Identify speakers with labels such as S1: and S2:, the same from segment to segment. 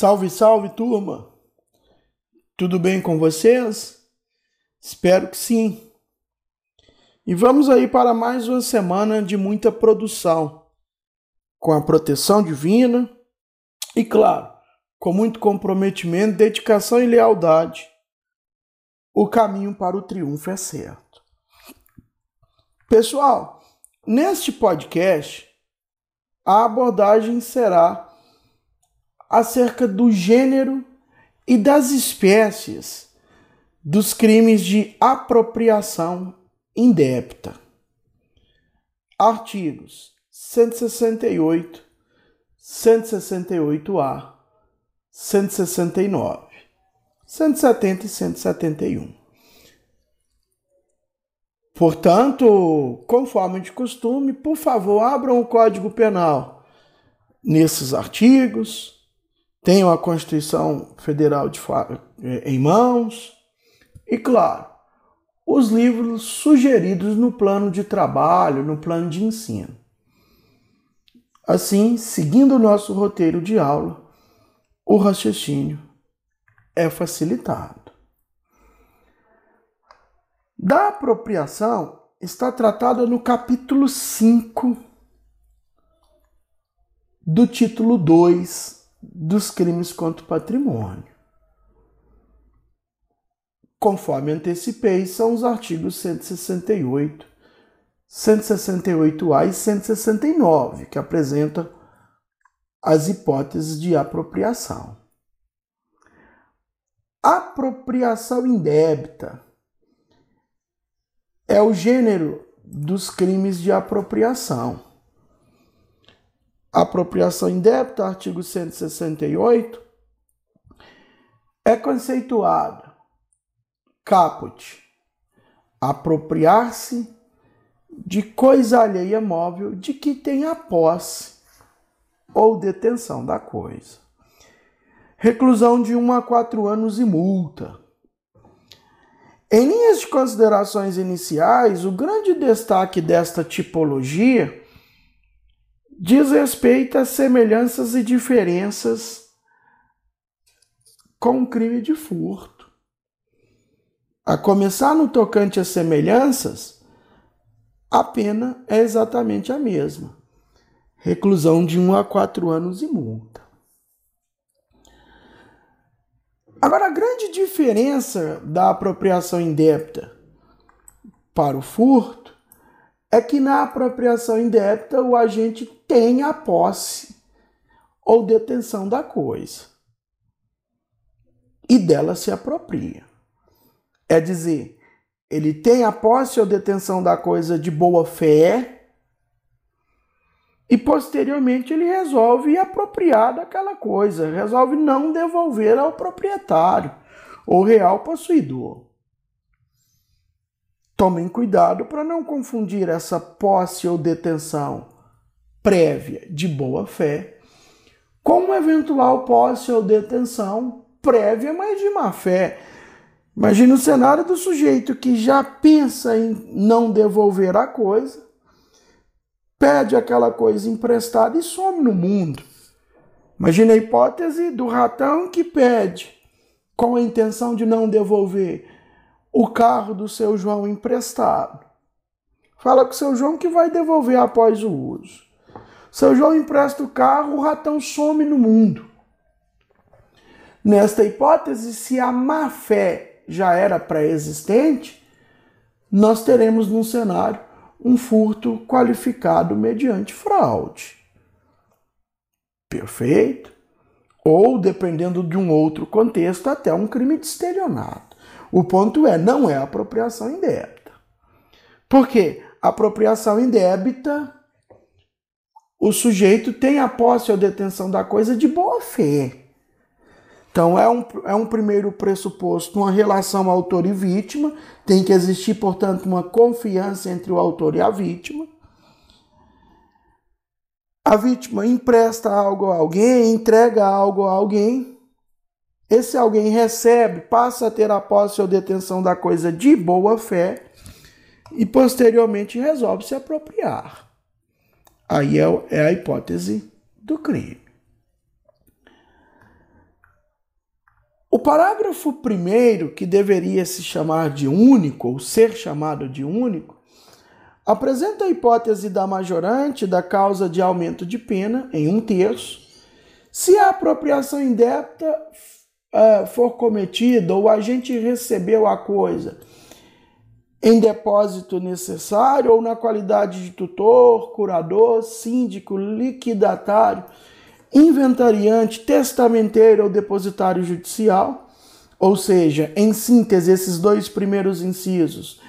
S1: Salve, salve, turma! Tudo bem com vocês? Espero que sim. E vamos aí para mais uma semana de muita produção, com a proteção divina e, claro, com muito comprometimento, dedicação e lealdade. O caminho para o triunfo é certo. Pessoal, neste podcast, a abordagem será acerca do gênero e das espécies dos crimes de apropriação indébita. Artigos 168, 168-A, 169, 170 e 171. Portanto, conforme de costume, por favor, abram o Código Penal nesses artigos, tenham a Constituição Federal de, eh, em mãos e, claro, os livros sugeridos no plano de trabalho, no plano de ensino. Assim, seguindo o nosso roteiro de aula, o raciocínio é facilitado. Da apropriação está tratada no capítulo 5 do título 2 dos crimes contra o patrimônio. Conforme antecipei, são os artigos 168, 168A e 169 que apresentam as hipóteses de apropriação. Apropriação indébita é o gênero dos crimes de apropriação apropriação indébita, artigo 168, é conceituado caput, apropriar-se de coisa alheia móvel de que tem a posse ou detenção da coisa. Reclusão de 1 a 4 anos e multa. Em linhas de considerações iniciais, o grande destaque desta tipologia diz respeito às semelhanças e diferenças com o crime de furto. A começar no tocante às semelhanças, a pena é exatamente a mesma: reclusão de 1 a 4 anos e multa. Agora, a grande diferença da apropriação indébita para o furto é que na apropriação indébita o agente tem a posse ou detenção da coisa e dela se apropria. É dizer, ele tem a posse ou detenção da coisa de boa fé e posteriormente ele resolve apropriar daquela coisa, resolve não devolver ao proprietário ou real possuidor. Tomem cuidado para não confundir essa posse ou detenção prévia de boa fé com uma eventual posse ou detenção prévia, mas de má fé. Imagine o cenário do sujeito que já pensa em não devolver a coisa, pede aquela coisa emprestada e some no mundo. Imagine a hipótese do ratão que pede com a intenção de não devolver o carro do seu João emprestado. Fala com o seu João que vai devolver após o uso. Seu João empresta o carro, o ratão some no mundo. Nesta hipótese, se a má fé já era pré-existente, nós teremos num cenário um furto qualificado mediante fraude. Perfeito? Ou, dependendo de um outro contexto, até um crime de estelionato. O ponto é, não é apropriação indébita. Por quê? Apropriação indébita, o sujeito tem a posse ou detenção da coisa de boa fé. Então, é um, é um primeiro pressuposto, uma relação autor e vítima, tem que existir, portanto, uma confiança entre o autor e a vítima. A vítima empresta algo a alguém, entrega algo a alguém, esse alguém recebe, passa a ter a posse ou detenção da coisa de boa fé e posteriormente resolve se apropriar. Aí é, é a hipótese do crime. O parágrafo primeiro, que deveria se chamar de único, ou ser chamado de único, apresenta a hipótese da majorante da causa de aumento de pena em um terço, se a apropriação indébita uh, for cometida ou o agente recebeu a coisa em depósito necessário ou na qualidade de tutor, curador, síndico, liquidatário, inventariante, testamenteiro ou depositário judicial, ou seja, em síntese, esses dois primeiros incisos,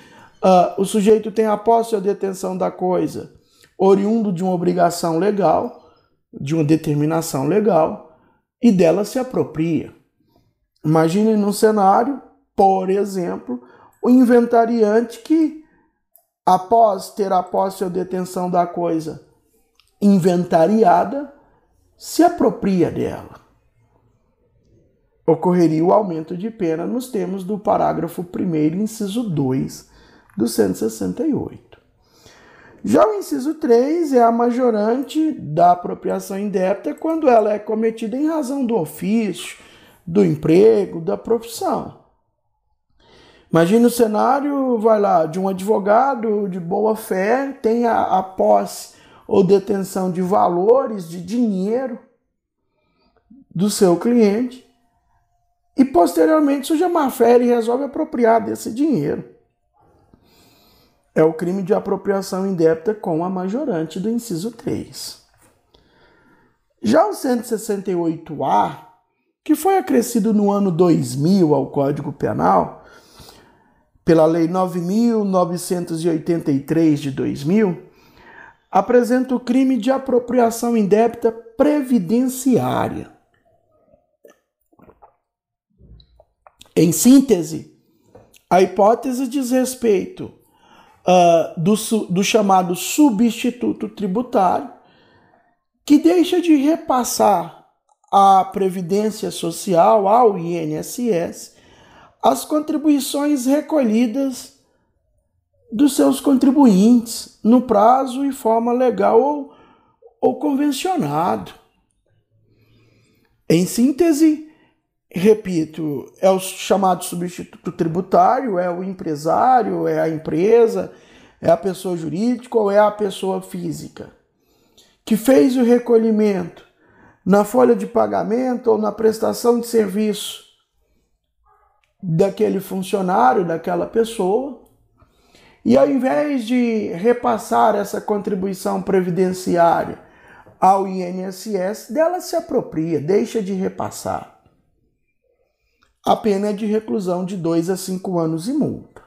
S1: uh, o sujeito tem a posse ou detenção da coisa, oriundo de uma obrigação legal, de uma determinação legal, e dela se apropria. Imagine num cenário, por exemplo, o inventariante que, após ter a ou detenção da coisa inventariada, se apropria dela. Ocorreria o aumento de pena nos termos do parágrafo 1, inciso 2 do 168. Já o inciso 3 é a majorante da apropriação indébita quando ela é cometida em razão do ofício, do emprego, da profissão. Imagina o cenário, vai lá, de um advogado de boa fé, tem a, a posse ou detenção de valores, de dinheiro do seu cliente e posteriormente surge a má fé e resolve apropriar desse dinheiro. É o crime de apropriação indébita com a majorante do inciso 3. Já o 168A, que foi acrescido no ano 2000 ao Código Penal, pela Lei 9.983 de 2000, apresenta o crime de apropriação indébita previdenciária. Em síntese, a hipótese diz respeito uh, do, do chamado substituto tributário, que deixa de repassar à Previdência Social, ao INSS, as contribuições recolhidas dos seus contribuintes no prazo e forma legal ou, ou convencionado. Em síntese, repito, é o chamado substituto tributário, é o empresário, é a empresa, é a pessoa jurídica ou é a pessoa física que fez o recolhimento na folha de pagamento ou na prestação de serviço daquele funcionário, daquela pessoa, e ao invés de repassar essa contribuição previdenciária ao INSS, dela se apropria, deixa de repassar. A pena é de reclusão de 2 a 5 anos e multa.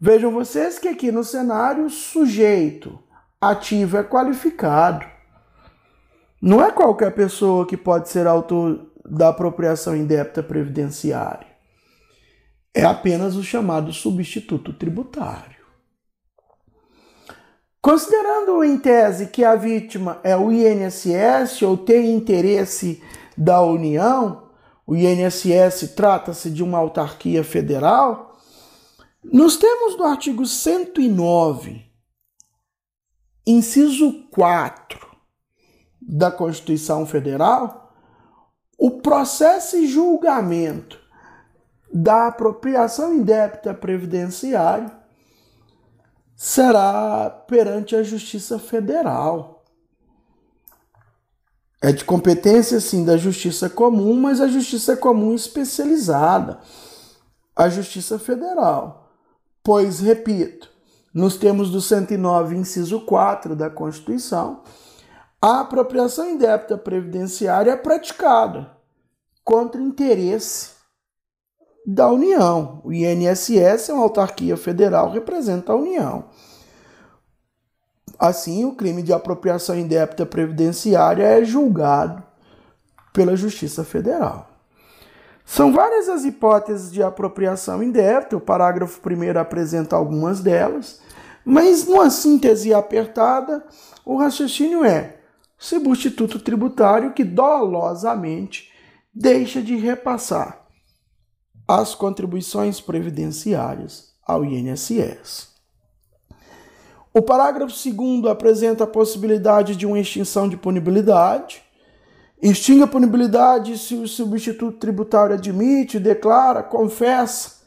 S1: Vejam vocês que aqui no cenário, sujeito ativo é qualificado. Não é qualquer pessoa que pode ser autor da apropriação indébita previdenciária é apenas o chamado substituto tributário. Considerando em tese que a vítima é o INSS ou tem interesse da União, o INSS trata-se de uma autarquia federal, nos termos do artigo 109, inciso 4 da Constituição Federal, o processo e julgamento da apropriação indébita previdenciária será perante a Justiça Federal. É de competência, sim, da Justiça Comum, mas a Justiça Comum especializada, a Justiça Federal. Pois, repito, nos termos do 109, inciso 4 da Constituição, a apropriação indébita previdenciária é praticada contra interesse da União. O INSS é uma autarquia federal, representa a União. Assim, o crime de apropriação indébita previdenciária é julgado pela Justiça Federal. São várias as hipóteses de apropriação indébita, o parágrafo 1 apresenta algumas delas, mas numa síntese apertada, o raciocínio é substituto tributário que dolosamente deixa de repassar as contribuições previdenciárias ao INSS. O parágrafo 2 apresenta a possibilidade de uma extinção de punibilidade Extingue a punibilidade se o substituto tributário admite, declara, confessa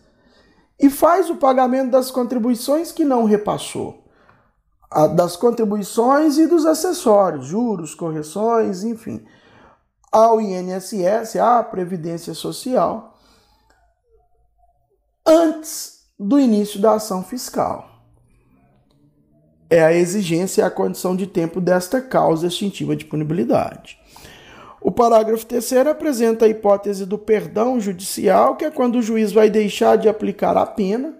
S1: e faz o pagamento das contribuições que não repassou. Das contribuições e dos acessórios, juros, correções, enfim, ao INSS, à Previdência Social, antes do início da ação fiscal. É a exigência e a condição de tempo desta causa extintiva de punibilidade. O parágrafo terceiro apresenta a hipótese do perdão judicial, que é quando o juiz vai deixar de aplicar a pena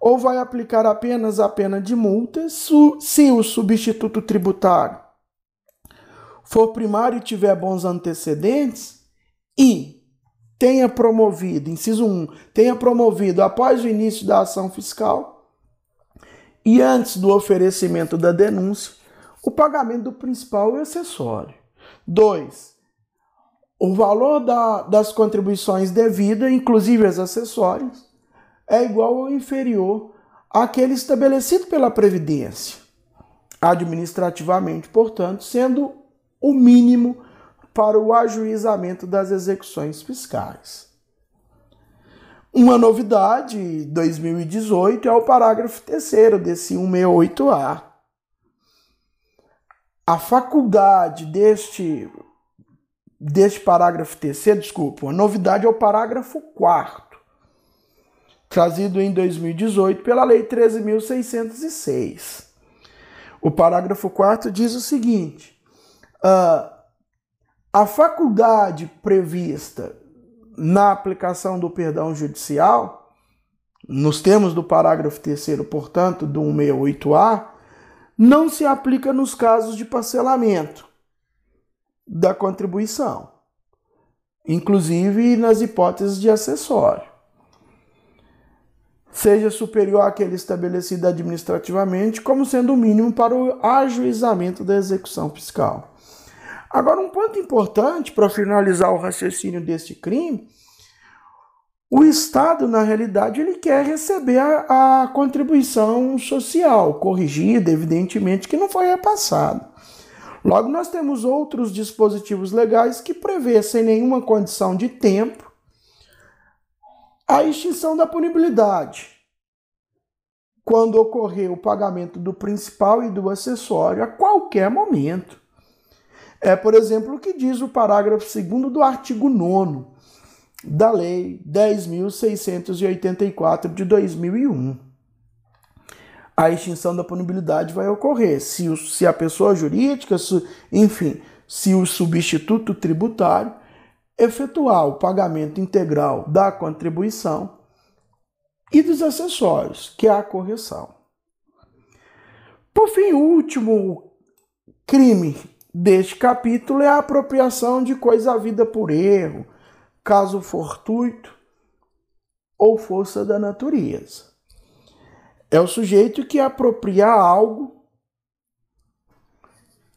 S1: ou vai aplicar apenas a pena de multa se o substituto tributário for primário e tiver bons antecedentes e tenha promovido, inciso 1, tenha promovido após o início da ação fiscal e antes do oferecimento da denúncia o pagamento do principal e acessório. 2. O valor da, das contribuições devidas, inclusive as acessórias, é igual ou inferior àquele estabelecido pela Previdência, administrativamente, portanto, sendo o mínimo para o ajuizamento das execuções fiscais. Uma novidade 2018 é o parágrafo 3 desse 168A, a faculdade deste, deste parágrafo terceiro, desculpa, a novidade é o parágrafo quarto, trazido em 2018 pela Lei 13.606. O parágrafo quarto diz o seguinte: uh, a faculdade prevista na aplicação do perdão judicial, nos termos do parágrafo terceiro, portanto, do 168A, não se aplica nos casos de parcelamento da contribuição, inclusive nas hipóteses de acessório. Seja superior àquele estabelecido administrativamente, como sendo o mínimo para o ajuizamento da execução fiscal. Agora, um ponto importante para finalizar o raciocínio deste crime o Estado, na realidade, ele quer receber a, a contribuição social corrigida, evidentemente, que não foi repassada. Logo, nós temos outros dispositivos legais que prevê, sem nenhuma condição de tempo, a extinção da punibilidade quando ocorrer o pagamento do principal e do acessório a qualquer momento. É, por exemplo, o que diz o parágrafo 2 do artigo 9 da Lei 10.684 de 2001. A extinção da punibilidade vai ocorrer se, o, se a pessoa jurídica, se, enfim, se o substituto tributário efetuar o pagamento integral da contribuição e dos acessórios, que é a correção. Por fim, o último crime deste capítulo é a apropriação de coisa havida por erro, caso fortuito ou força da natureza. É o sujeito que apropria algo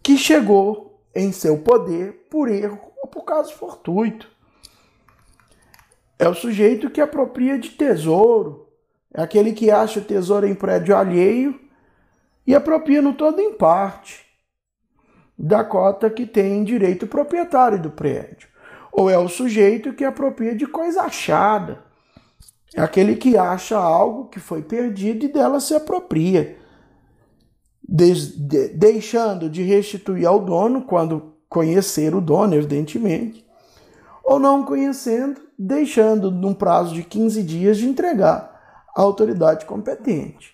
S1: que chegou em seu poder por erro ou por caso fortuito. É o sujeito que apropria de tesouro, é aquele que acha o tesouro em prédio alheio e apropria no todo em parte da cota que tem direito proprietário do prédio ou é o sujeito que apropria de coisa achada. É aquele que acha algo que foi perdido e dela se apropria, de, deixando de restituir ao dono quando conhecer o dono, evidentemente, ou não conhecendo, deixando num prazo de 15 dias de entregar à autoridade competente.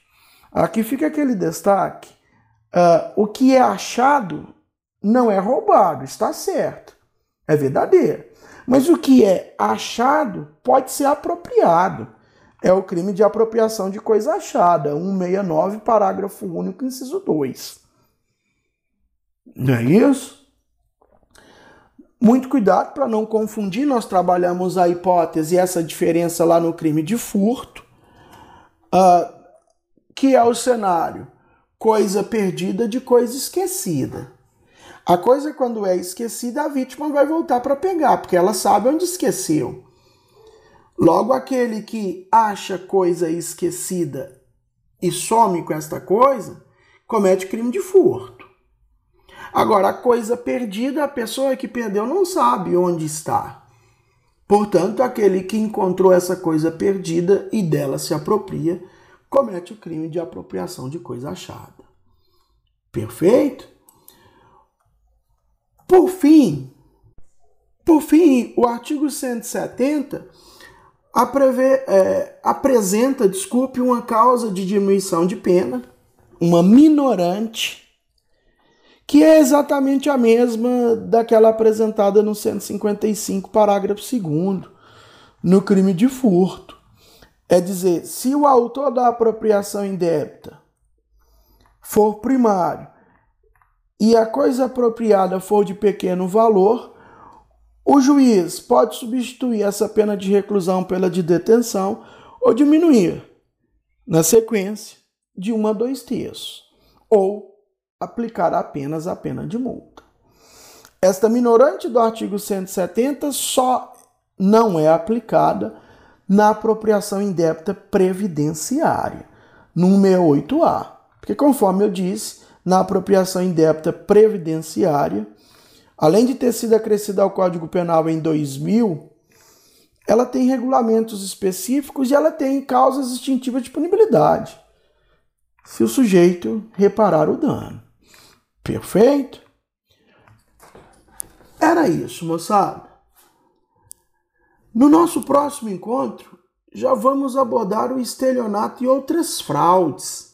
S1: Aqui fica aquele destaque: uh, o que é achado não é roubado, está certo, é verdadeiro. Mas o que é achado pode ser apropriado. É o crime de apropriação de coisa achada, 169, parágrafo único, inciso 2. Não é isso? Muito cuidado para não confundir, nós trabalhamos a hipótese, essa diferença lá no crime de furto, uh, que é o cenário coisa perdida de coisa esquecida. A coisa, quando é esquecida, a vítima vai voltar para pegar, porque ela sabe onde esqueceu. Logo, aquele que acha coisa esquecida e some com esta coisa, comete crime de furto. Agora, a coisa perdida, a pessoa que perdeu não sabe onde está. Portanto, aquele que encontrou essa coisa perdida e dela se apropria, comete o crime de apropriação de coisa achada. Perfeito? Por fim, por fim, o artigo 170 é, apresenta, desculpe, uma causa de diminuição de pena, uma minorante, que é exatamente a mesma daquela apresentada no 155, parágrafo 2 no crime de furto. É dizer, se o autor da apropriação indébita for primário e a coisa apropriada for de pequeno valor, o juiz pode substituir essa pena de reclusão pela de detenção ou diminuir, na sequência, de um a dois terços, ou aplicar apenas a pena de multa. Esta minorante do artigo 170 só não é aplicada na apropriação indébita previdenciária, no 68A. Porque, conforme eu disse, na apropriação indébita previdenciária, além de ter sido acrescida ao Código Penal em 2000, ela tem regulamentos específicos e ela tem causas extintivas de punibilidade. Se o sujeito reparar o dano. Perfeito? Era isso, moçada. No nosso próximo encontro, já vamos abordar o estelionato e outras fraudes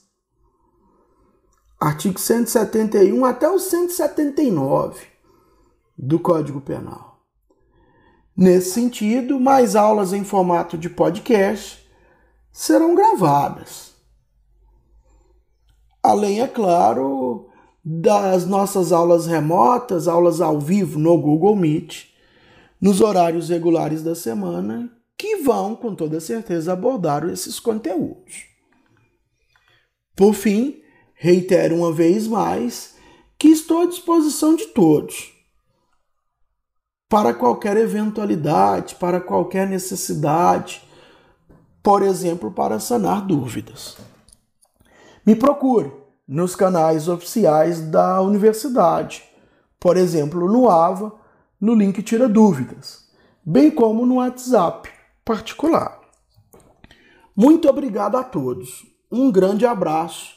S1: artigo 171 até o 179 do Código Penal. Nesse sentido, mais aulas em formato de podcast serão gravadas. Além, é claro, das nossas aulas remotas, aulas ao vivo no Google Meet, nos horários regulares da semana, que vão, com toda certeza, abordar esses conteúdos. Por fim, Reitero uma vez mais que estou à disposição de todos para qualquer eventualidade, para qualquer necessidade, por exemplo, para sanar dúvidas. Me procure nos canais oficiais da universidade, por exemplo, no AVA, no link Tira Dúvidas, bem como no WhatsApp particular. Muito obrigado a todos. Um grande abraço